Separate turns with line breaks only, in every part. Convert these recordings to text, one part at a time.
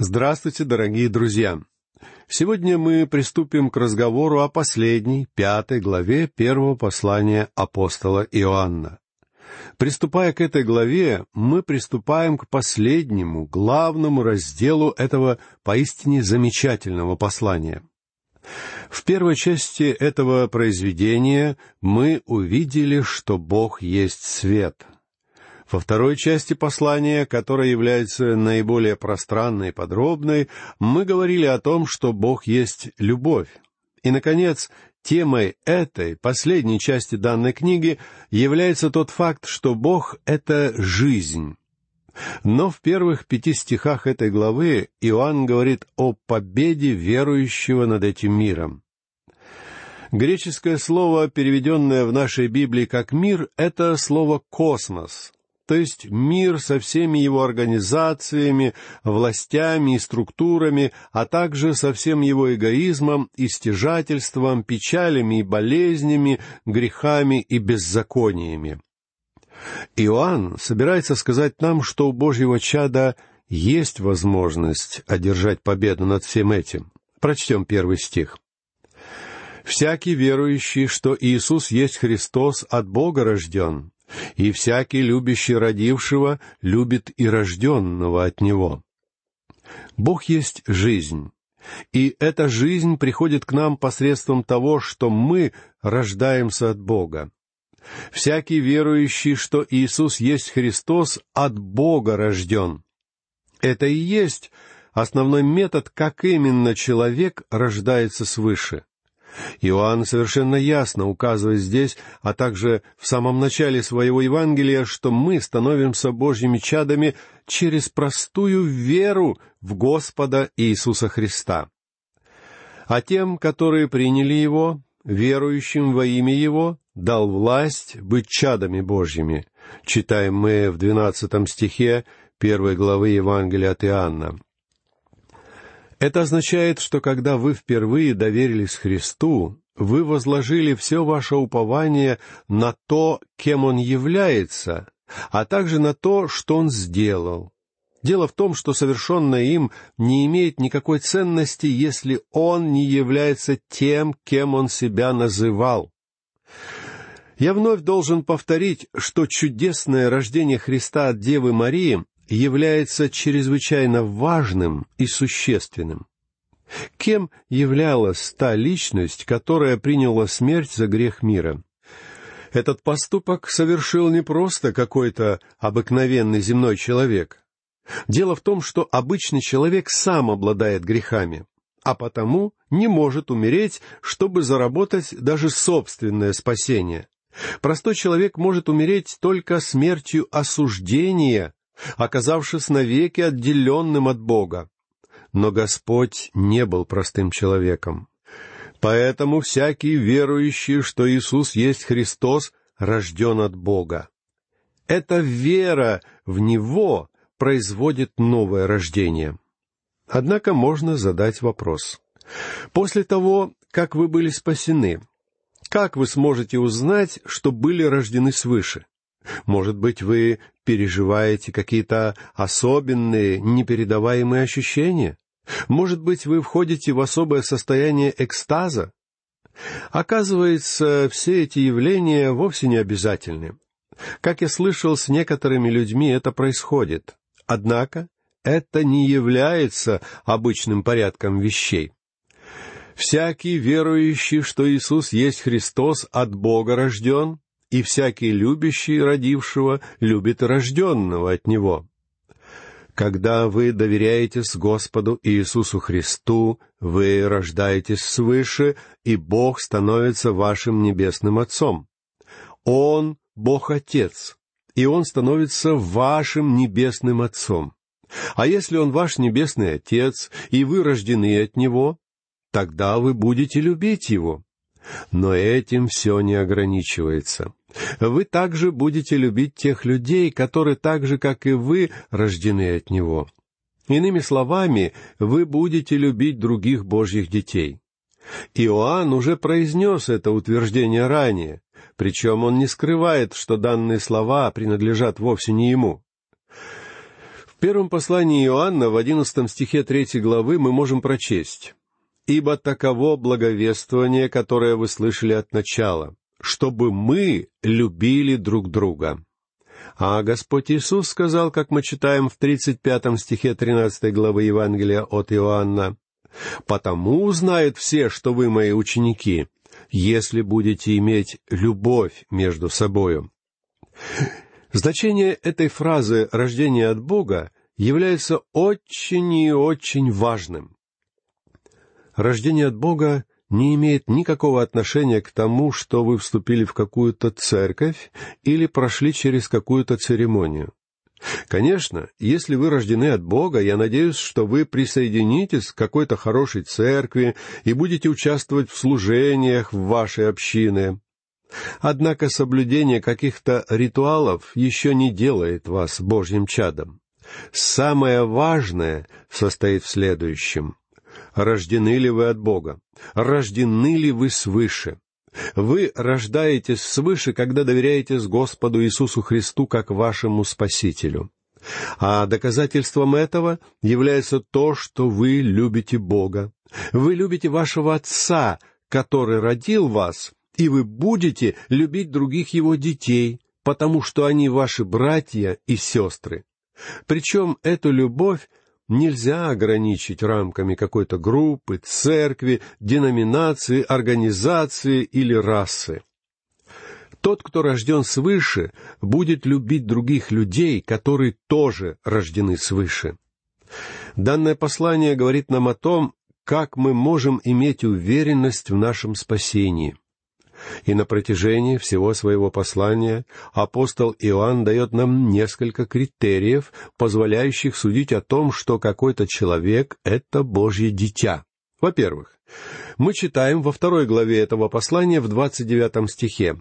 Здравствуйте, дорогие друзья! Сегодня мы приступим к разговору о последней, пятой главе первого послания апостола Иоанна. Приступая к этой главе, мы приступаем к последнему, главному разделу этого поистине замечательного послания. В первой части этого произведения мы увидели, что Бог есть свет — во второй части послания, которая является наиболее пространной и подробной, мы говорили о том, что Бог есть любовь. И, наконец, темой этой, последней части данной книги, является тот факт, что Бог — это жизнь. Но в первых пяти стихах этой главы Иоанн говорит о победе верующего над этим миром. Греческое слово, переведенное в нашей Библии как «мир», — это слово «космос», то есть мир со всеми его организациями, властями и структурами, а также со всем его эгоизмом, истяжательством, печалями и болезнями, грехами и беззакониями. Иоанн собирается сказать нам, что у Божьего чада есть возможность одержать победу над всем этим. Прочтем первый стих. «Всякий верующий, что Иисус есть Христос, от Бога рожден, и всякий, любящий родившего, любит и рожденного от него. Бог есть жизнь, и эта жизнь приходит к нам посредством того, что мы рождаемся от Бога. Всякий верующий, что Иисус есть Христос, от Бога рожден. Это и есть основной метод, как именно человек рождается свыше. Иоанн совершенно ясно указывает здесь, а также в самом начале своего Евангелия, что мы становимся Божьими чадами через простую веру в Господа Иисуса Христа. А тем, которые приняли Его, верующим во имя Его, дал власть быть чадами Божьими, читаем мы в двенадцатом стихе первой главы Евангелия от Иоанна. Это означает, что когда вы впервые доверились Христу, вы возложили все ваше упование на то, кем Он является, а также на то, что Он сделал. Дело в том, что совершенное им не имеет никакой ценности, если Он не является тем, кем Он себя называл. Я вновь должен повторить, что чудесное рождение Христа от Девы Марии является чрезвычайно важным и существенным. Кем являлась та личность, которая приняла смерть за грех мира? Этот поступок совершил не просто какой-то обыкновенный земной человек. Дело в том, что обычный человек сам обладает грехами, а потому не может умереть, чтобы заработать даже собственное спасение. Простой человек может умереть только смертью осуждения оказавшись навеки отделенным от Бога. Но Господь не был простым человеком. Поэтому всякий верующий, что Иисус есть Христос, рожден от Бога. Эта вера в Него производит новое рождение. Однако можно задать вопрос. После того, как вы были спасены, как вы сможете узнать, что были рождены свыше? Может быть, вы переживаете какие-то особенные, непередаваемые ощущения? Может быть, вы входите в особое состояние экстаза? Оказывается, все эти явления вовсе не обязательны. Как я слышал, с некоторыми людьми это происходит. Однако это не является обычным порядком вещей. Всякий верующий, что Иисус есть Христос, от Бога рожден, и всякий любящий родившего любит рожденного от него. Когда вы доверяетесь Господу Иисусу Христу, вы рождаетесь свыше, и Бог становится вашим небесным Отцом. Он — Бог Отец, и Он становится вашим небесным Отцом. А если Он ваш небесный Отец, и вы рождены от Него, тогда вы будете любить Его. Но этим все не ограничивается. Вы также будете любить тех людей, которые так же, как и вы, рождены от Него. Иными словами, вы будете любить других Божьих детей. Иоанн уже произнес это утверждение ранее, причем он не скрывает, что данные слова принадлежат вовсе не ему. В первом послании Иоанна в одиннадцатом стихе третьей главы мы можем прочесть «Ибо таково благовествование, которое вы слышали от начала, чтобы мы любили друг друга». А Господь Иисус сказал, как мы читаем в тридцать пятом стихе тринадцатой главы Евангелия от Иоанна, «Потому узнают все, что вы мои ученики, если будете иметь любовь между собою». Значение этой фразы «рождение от Бога» является очень и очень важным. Рождение от Бога не имеет никакого отношения к тому, что вы вступили в какую-то церковь или прошли через какую-то церемонию. Конечно, если вы рождены от Бога, я надеюсь, что вы присоединитесь к какой-то хорошей церкви и будете участвовать в служениях в вашей общине. Однако соблюдение каких-то ритуалов еще не делает вас Божьим чадом. Самое важное состоит в следующем. Рождены ли вы от Бога? Рождены ли вы свыше? Вы рождаетесь свыше, когда доверяетесь Господу Иисусу Христу как вашему Спасителю. А доказательством этого является то, что вы любите Бога. Вы любите вашего Отца, который родил вас, и вы будете любить других Его детей, потому что они ваши братья и сестры. Причем эту любовь нельзя ограничить рамками какой-то группы, церкви, деноминации, организации или расы. Тот, кто рожден свыше, будет любить других людей, которые тоже рождены свыше. Данное послание говорит нам о том, как мы можем иметь уверенность в нашем спасении – и на протяжении всего своего послания апостол Иоанн дает нам несколько критериев, позволяющих судить о том, что какой-то человек — это Божье дитя. Во-первых, мы читаем во второй главе этого послания в двадцать девятом стихе.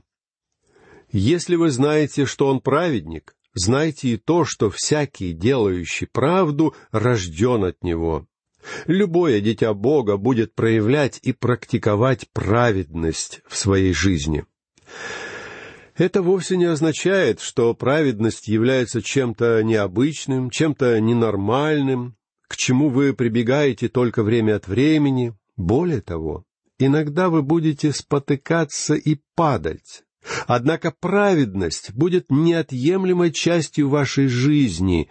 «Если вы знаете, что он праведник, знайте и то, что всякий, делающий правду, рожден от него. Любое дитя Бога будет проявлять и практиковать праведность в своей жизни. Это вовсе не означает, что праведность является чем-то необычным, чем-то ненормальным, к чему вы прибегаете только время от времени. Более того, иногда вы будете спотыкаться и падать. Однако праведность будет неотъемлемой частью вашей жизни,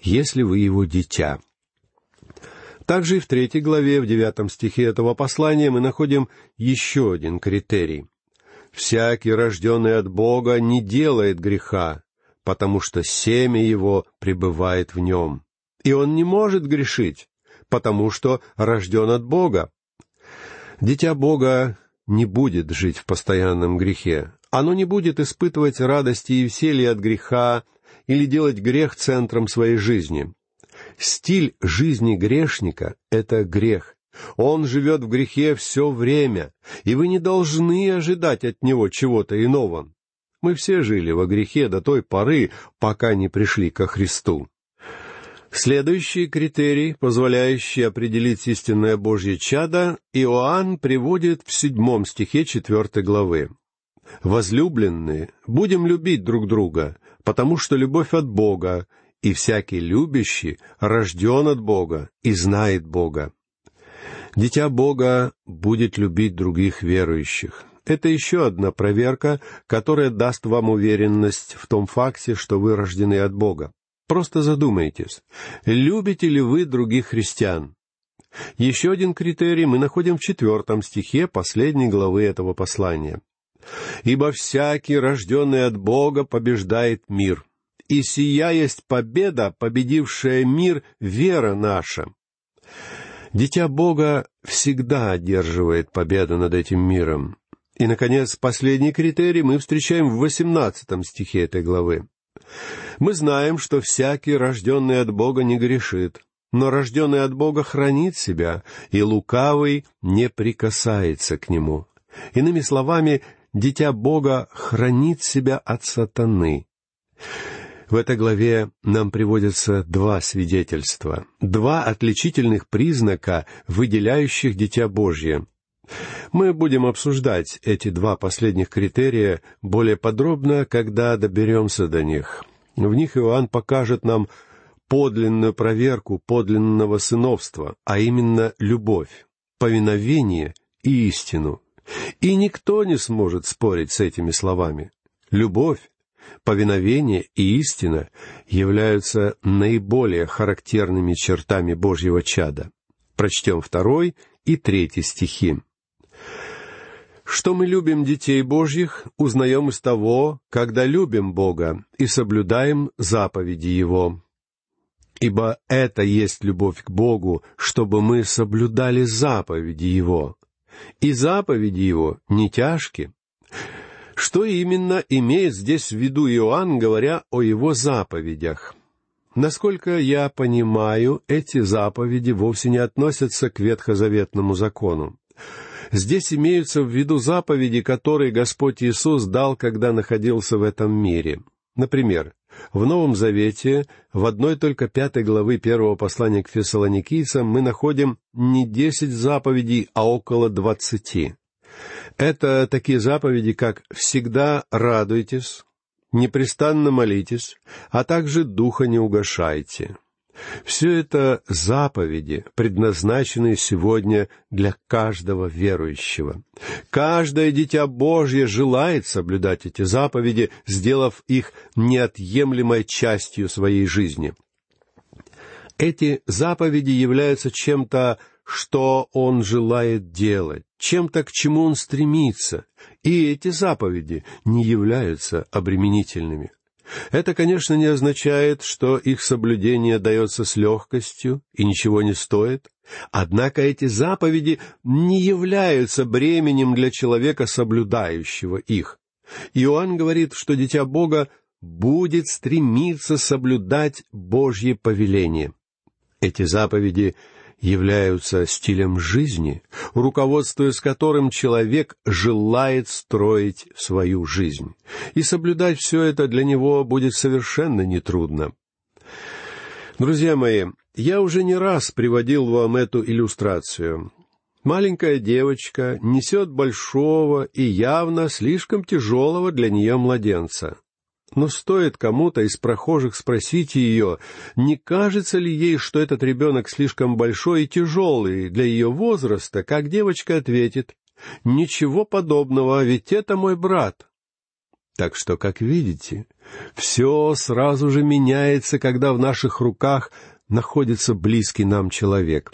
если вы его дитя. Также и в третьей главе, в девятом стихе этого послания мы находим еще один критерий. «Всякий, рожденный от Бога, не делает греха, потому что семя его пребывает в нем. И он не может грешить, потому что рожден от Бога». Дитя Бога не будет жить в постоянном грехе. Оно не будет испытывать радости и веселья от греха или делать грех центром своей жизни. Стиль жизни грешника — это грех. Он живет в грехе все время, и вы не должны ожидать от него чего-то иного. Мы все жили во грехе до той поры, пока не пришли ко Христу. Следующий критерий, позволяющий определить истинное Божье чадо, Иоанн приводит в седьмом стихе четвертой главы. «Возлюбленные, будем любить друг друга, потому что любовь от Бога, и всякий любящий рожден от Бога и знает Бога. Дитя Бога будет любить других верующих. Это еще одна проверка, которая даст вам уверенность в том факте, что вы рождены от Бога. Просто задумайтесь, любите ли вы других христиан? Еще один критерий мы находим в четвертом стихе последней главы этого послания. «Ибо всякий, рожденный от Бога, побеждает мир и сия есть победа, победившая мир, вера наша. Дитя Бога всегда одерживает победу над этим миром. И, наконец, последний критерий мы встречаем в восемнадцатом стихе этой главы. Мы знаем, что всякий, рожденный от Бога, не грешит, но рожденный от Бога хранит себя, и лукавый не прикасается к нему. Иными словами, дитя Бога хранит себя от сатаны. В этой главе нам приводятся два свидетельства, два отличительных признака, выделяющих Дитя Божье. Мы будем обсуждать эти два последних критерия более подробно, когда доберемся до них. В них Иоанн покажет нам подлинную проверку подлинного сыновства, а именно любовь, повиновение и истину. И никто не сможет спорить с этими словами. Любовь, повиновение и истина являются наиболее характерными чертами Божьего чада. Прочтем второй и третий стихи. Что мы любим детей Божьих, узнаем из того, когда любим Бога и соблюдаем заповеди Его. Ибо это есть любовь к Богу, чтобы мы соблюдали заповеди Его. И заповеди Его не тяжкие. Что именно имеет здесь в виду Иоанн, говоря о его заповедях? Насколько я понимаю, эти заповеди вовсе не относятся к ветхозаветному закону. Здесь имеются в виду заповеди, которые Господь Иисус дал, когда находился в этом мире. Например, в Новом Завете, в одной только пятой главы первого послания к фессалоникийцам, мы находим не десять заповедей, а около двадцати. Это такие заповеди, как «всегда радуйтесь», «непрестанно молитесь», а также «духа не угошайте». Все это заповеди, предназначенные сегодня для каждого верующего. Каждое дитя Божье желает соблюдать эти заповеди, сделав их неотъемлемой частью своей жизни. Эти заповеди являются чем-то что он желает делать, чем-то, к чему он стремится, и эти заповеди не являются обременительными. Это, конечно, не означает, что их соблюдение дается с легкостью и ничего не стоит, однако эти заповеди не являются бременем для человека, соблюдающего их. Иоанн говорит, что дитя Бога будет стремиться соблюдать Божье повеление. Эти заповеди являются стилем жизни, руководствуясь которым человек желает строить свою жизнь. И соблюдать все это для него будет совершенно нетрудно. Друзья мои, я уже не раз приводил вам эту иллюстрацию. Маленькая девочка несет большого и явно слишком тяжелого для нее младенца. Но стоит кому-то из прохожих спросить ее, не кажется ли ей, что этот ребенок слишком большой и тяжелый для ее возраста, как девочка ответит, «Ничего подобного, ведь это мой брат». Так что, как видите, все сразу же меняется, когда в наших руках находится близкий нам человек.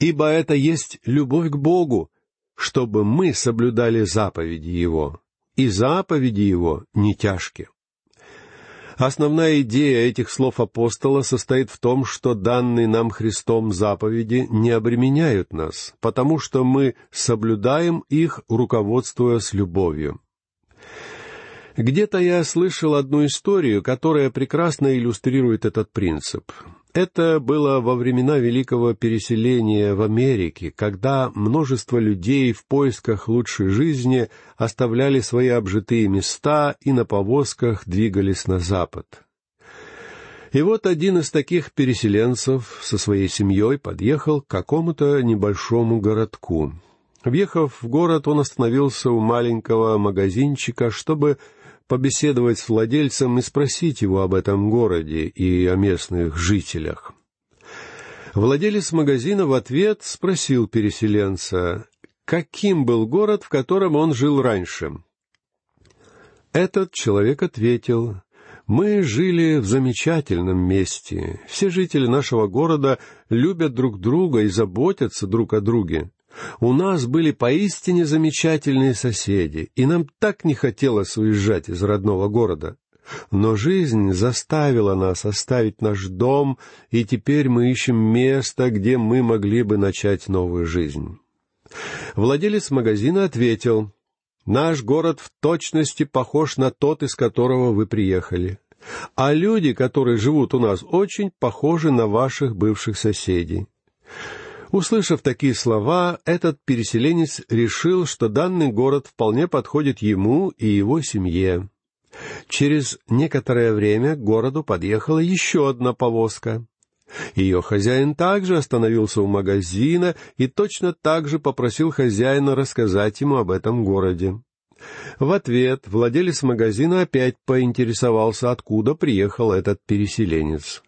Ибо это есть любовь к Богу, чтобы мы соблюдали заповеди Его и заповеди его не тяжкие. Основная идея этих слов апостола состоит в том, что данные нам Христом заповеди не обременяют нас, потому что мы соблюдаем их, руководствуясь любовью. Где-то я слышал одну историю, которая прекрасно иллюстрирует этот принцип. Это было во времена великого переселения в Америке, когда множество людей в поисках лучшей жизни оставляли свои обжитые места и на повозках двигались на запад. И вот один из таких переселенцев со своей семьей подъехал к какому-то небольшому городку. Въехав в город, он остановился у маленького магазинчика, чтобы побеседовать с владельцем и спросить его об этом городе и о местных жителях. Владелец магазина в ответ спросил переселенца, каким был город, в котором он жил раньше. Этот человек ответил, «Мы жили в замечательном месте. Все жители нашего города любят друг друга и заботятся друг о друге. У нас были поистине замечательные соседи, и нам так не хотелось уезжать из родного города. Но жизнь заставила нас оставить наш дом, и теперь мы ищем место, где мы могли бы начать новую жизнь. Владелец магазина ответил, «Наш город в точности похож на тот, из которого вы приехали. А люди, которые живут у нас, очень похожи на ваших бывших соседей. Услышав такие слова, этот переселенец решил, что данный город вполне подходит ему и его семье. Через некоторое время к городу подъехала еще одна повозка. Ее хозяин также остановился у магазина и точно так же попросил хозяина рассказать ему об этом городе. В ответ владелец магазина опять поинтересовался, откуда приехал этот переселенец.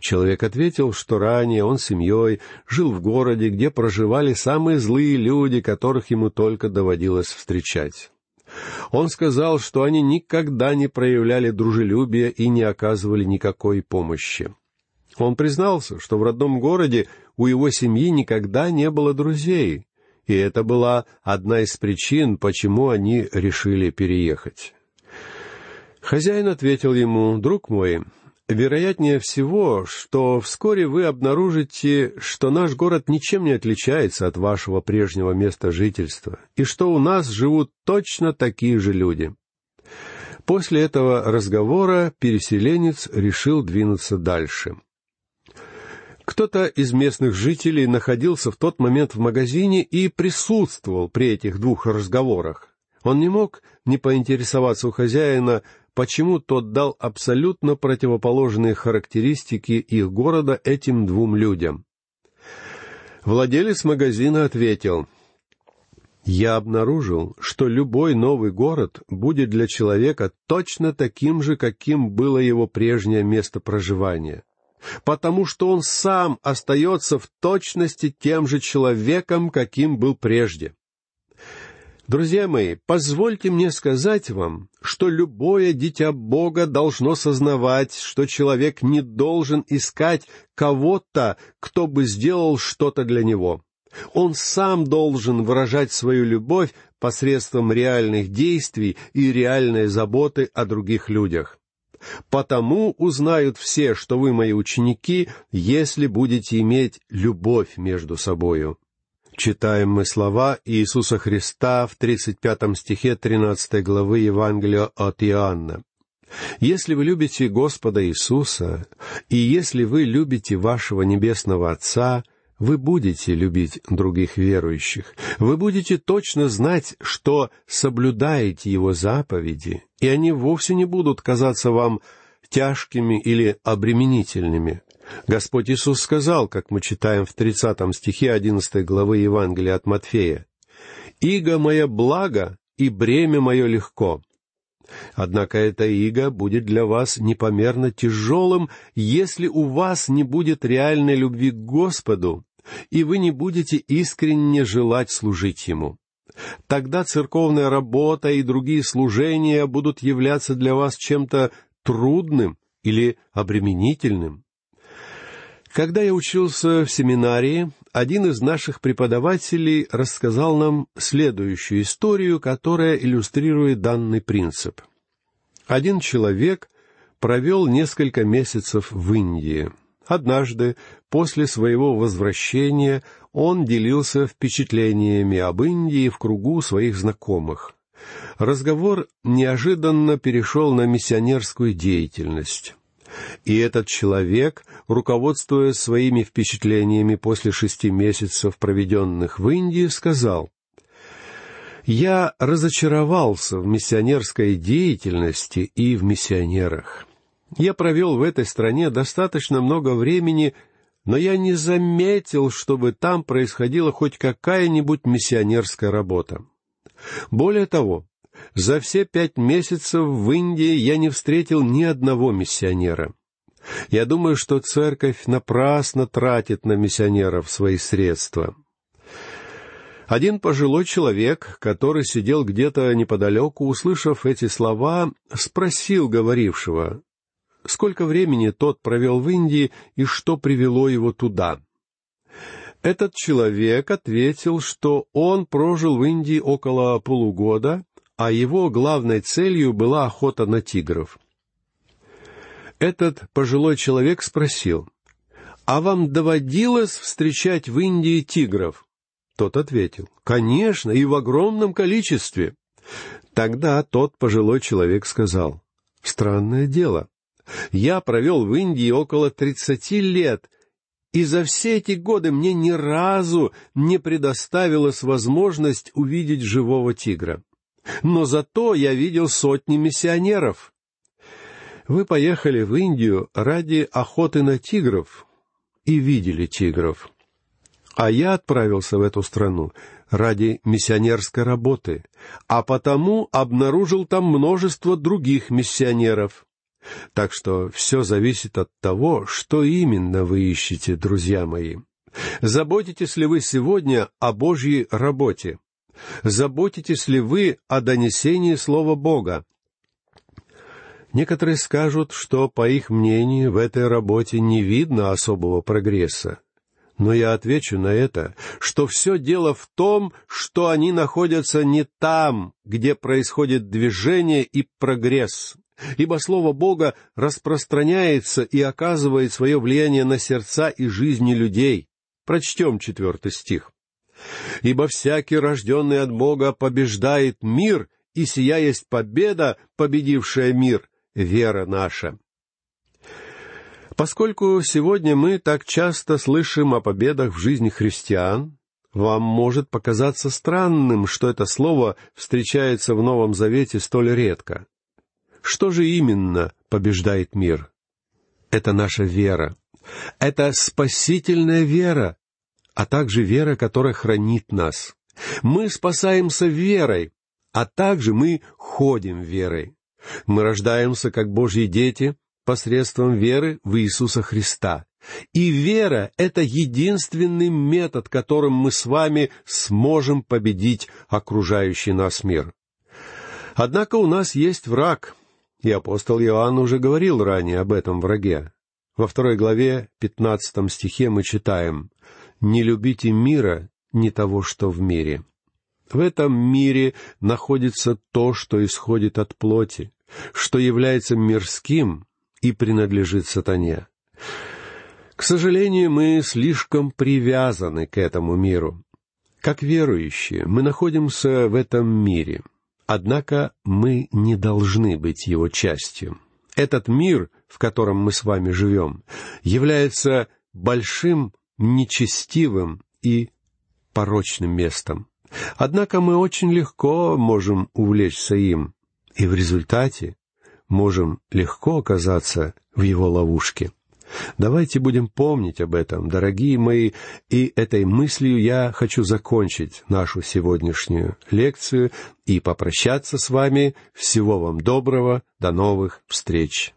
Человек ответил, что ранее он с семьей жил в городе, где проживали самые злые люди, которых ему только доводилось встречать. Он сказал, что они никогда не проявляли дружелюбия и не оказывали никакой помощи. Он признался, что в родном городе у его семьи никогда не было друзей, и это была одна из причин, почему они решили переехать. Хозяин ответил ему, «Друг мой, вероятнее всего, что вскоре вы обнаружите, что наш город ничем не отличается от вашего прежнего места жительства, и что у нас живут точно такие же люди». После этого разговора переселенец решил двинуться дальше — кто-то из местных жителей находился в тот момент в магазине и присутствовал при этих двух разговорах. Он не мог не поинтересоваться у хозяина, почему тот дал абсолютно противоположные характеристики их города этим двум людям. Владелец магазина ответил, «Я обнаружил, что любой новый город будет для человека точно таким же, каким было его прежнее место проживания потому что он сам остается в точности тем же человеком, каким был прежде. Друзья мои, позвольте мне сказать вам, что любое дитя Бога должно сознавать, что человек не должен искать кого-то, кто бы сделал что-то для него. Он сам должен выражать свою любовь посредством реальных действий и реальной заботы о других людях. Потому узнают все, что вы мои ученики, если будете иметь любовь между собою». Читаем мы слова Иисуса Христа в 35 стихе 13 главы Евангелия от Иоанна. «Если вы любите Господа Иисуса, и если вы любите вашего Небесного Отца, вы будете любить других верующих. Вы будете точно знать, что соблюдаете Его заповеди, и они вовсе не будут казаться вам тяжкими или обременительными. Господь Иисус сказал, как мы читаем в 30 стихе 11 главы Евангелия от Матфея, «Иго мое благо, и бремя мое легко». Однако эта иго будет для вас непомерно тяжелым, если у вас не будет реальной любви к Господу и вы не будете искренне желать служить Ему. Тогда церковная работа и другие служения будут являться для вас чем-то трудным или обременительным. Когда я учился в семинарии, один из наших преподавателей рассказал нам следующую историю, которая иллюстрирует данный принцип. Один человек провел несколько месяцев в Индии. Однажды, после своего возвращения, он делился впечатлениями об Индии в кругу своих знакомых. Разговор неожиданно перешел на миссионерскую деятельность. И этот человек, руководствуясь своими впечатлениями после шести месяцев, проведенных в Индии, сказал, «Я разочаровался в миссионерской деятельности и в миссионерах. Я провел в этой стране достаточно много времени, но я не заметил, чтобы там происходила хоть какая-нибудь миссионерская работа. Более того, за все пять месяцев в Индии я не встретил ни одного миссионера. Я думаю, что церковь напрасно тратит на миссионеров свои средства. Один пожилой человек, который сидел где-то неподалеку, услышав эти слова, спросил говорившего, сколько времени тот провел в Индии и что привело его туда. Этот человек ответил, что он прожил в Индии около полугода, а его главной целью была охота на тигров. Этот пожилой человек спросил, «А вам доводилось встречать в Индии тигров?» Тот ответил, «Конечно, и в огромном количестве». Тогда тот пожилой человек сказал, «Странное дело. Я провел в Индии около тридцати лет, и за все эти годы мне ни разу не предоставилась возможность увидеть живого тигра. Но зато я видел сотни миссионеров. Вы поехали в Индию ради охоты на тигров и видели тигров. А я отправился в эту страну ради миссионерской работы, а потому обнаружил там множество других миссионеров. Так что все зависит от того, что именно вы ищете, друзья мои. Заботитесь ли вы сегодня о Божьей работе? Заботитесь ли вы о донесении Слова Бога? Некоторые скажут, что, по их мнению, в этой работе не видно особого прогресса. Но я отвечу на это, что все дело в том, что они находятся не там, где происходит движение и прогресс, ибо Слово Бога распространяется и оказывает свое влияние на сердца и жизни людей. Прочтем четвертый стих. «Ибо всякий, рожденный от Бога, побеждает мир, и сия есть победа, победившая мир, вера наша». Поскольку сегодня мы так часто слышим о победах в жизни христиан, вам может показаться странным, что это слово встречается в Новом Завете столь редко. Что же именно побеждает мир? Это наша вера. Это спасительная вера, а также вера, которая хранит нас. Мы спасаемся верой, а также мы ходим верой. Мы рождаемся как Божьи дети посредством веры в Иисуса Христа. И вера — это единственный метод, которым мы с вами сможем победить окружающий нас мир. Однако у нас есть враг, и апостол Иоанн уже говорил ранее об этом враге. Во второй главе, пятнадцатом стихе мы читаем «Не любите мира, не того, что в мире». В этом мире находится то, что исходит от плоти, что является мирским и принадлежит сатане. К сожалению, мы слишком привязаны к этому миру. Как верующие, мы находимся в этом мире — Однако мы не должны быть его частью. Этот мир, в котором мы с вами живем, является большим, нечестивым и порочным местом. Однако мы очень легко можем увлечься им, и в результате можем легко оказаться в его ловушке. Давайте будем помнить об этом, дорогие мои, и этой мыслью я хочу закончить нашу сегодняшнюю лекцию и попрощаться с вами. Всего вам доброго, до новых встреч.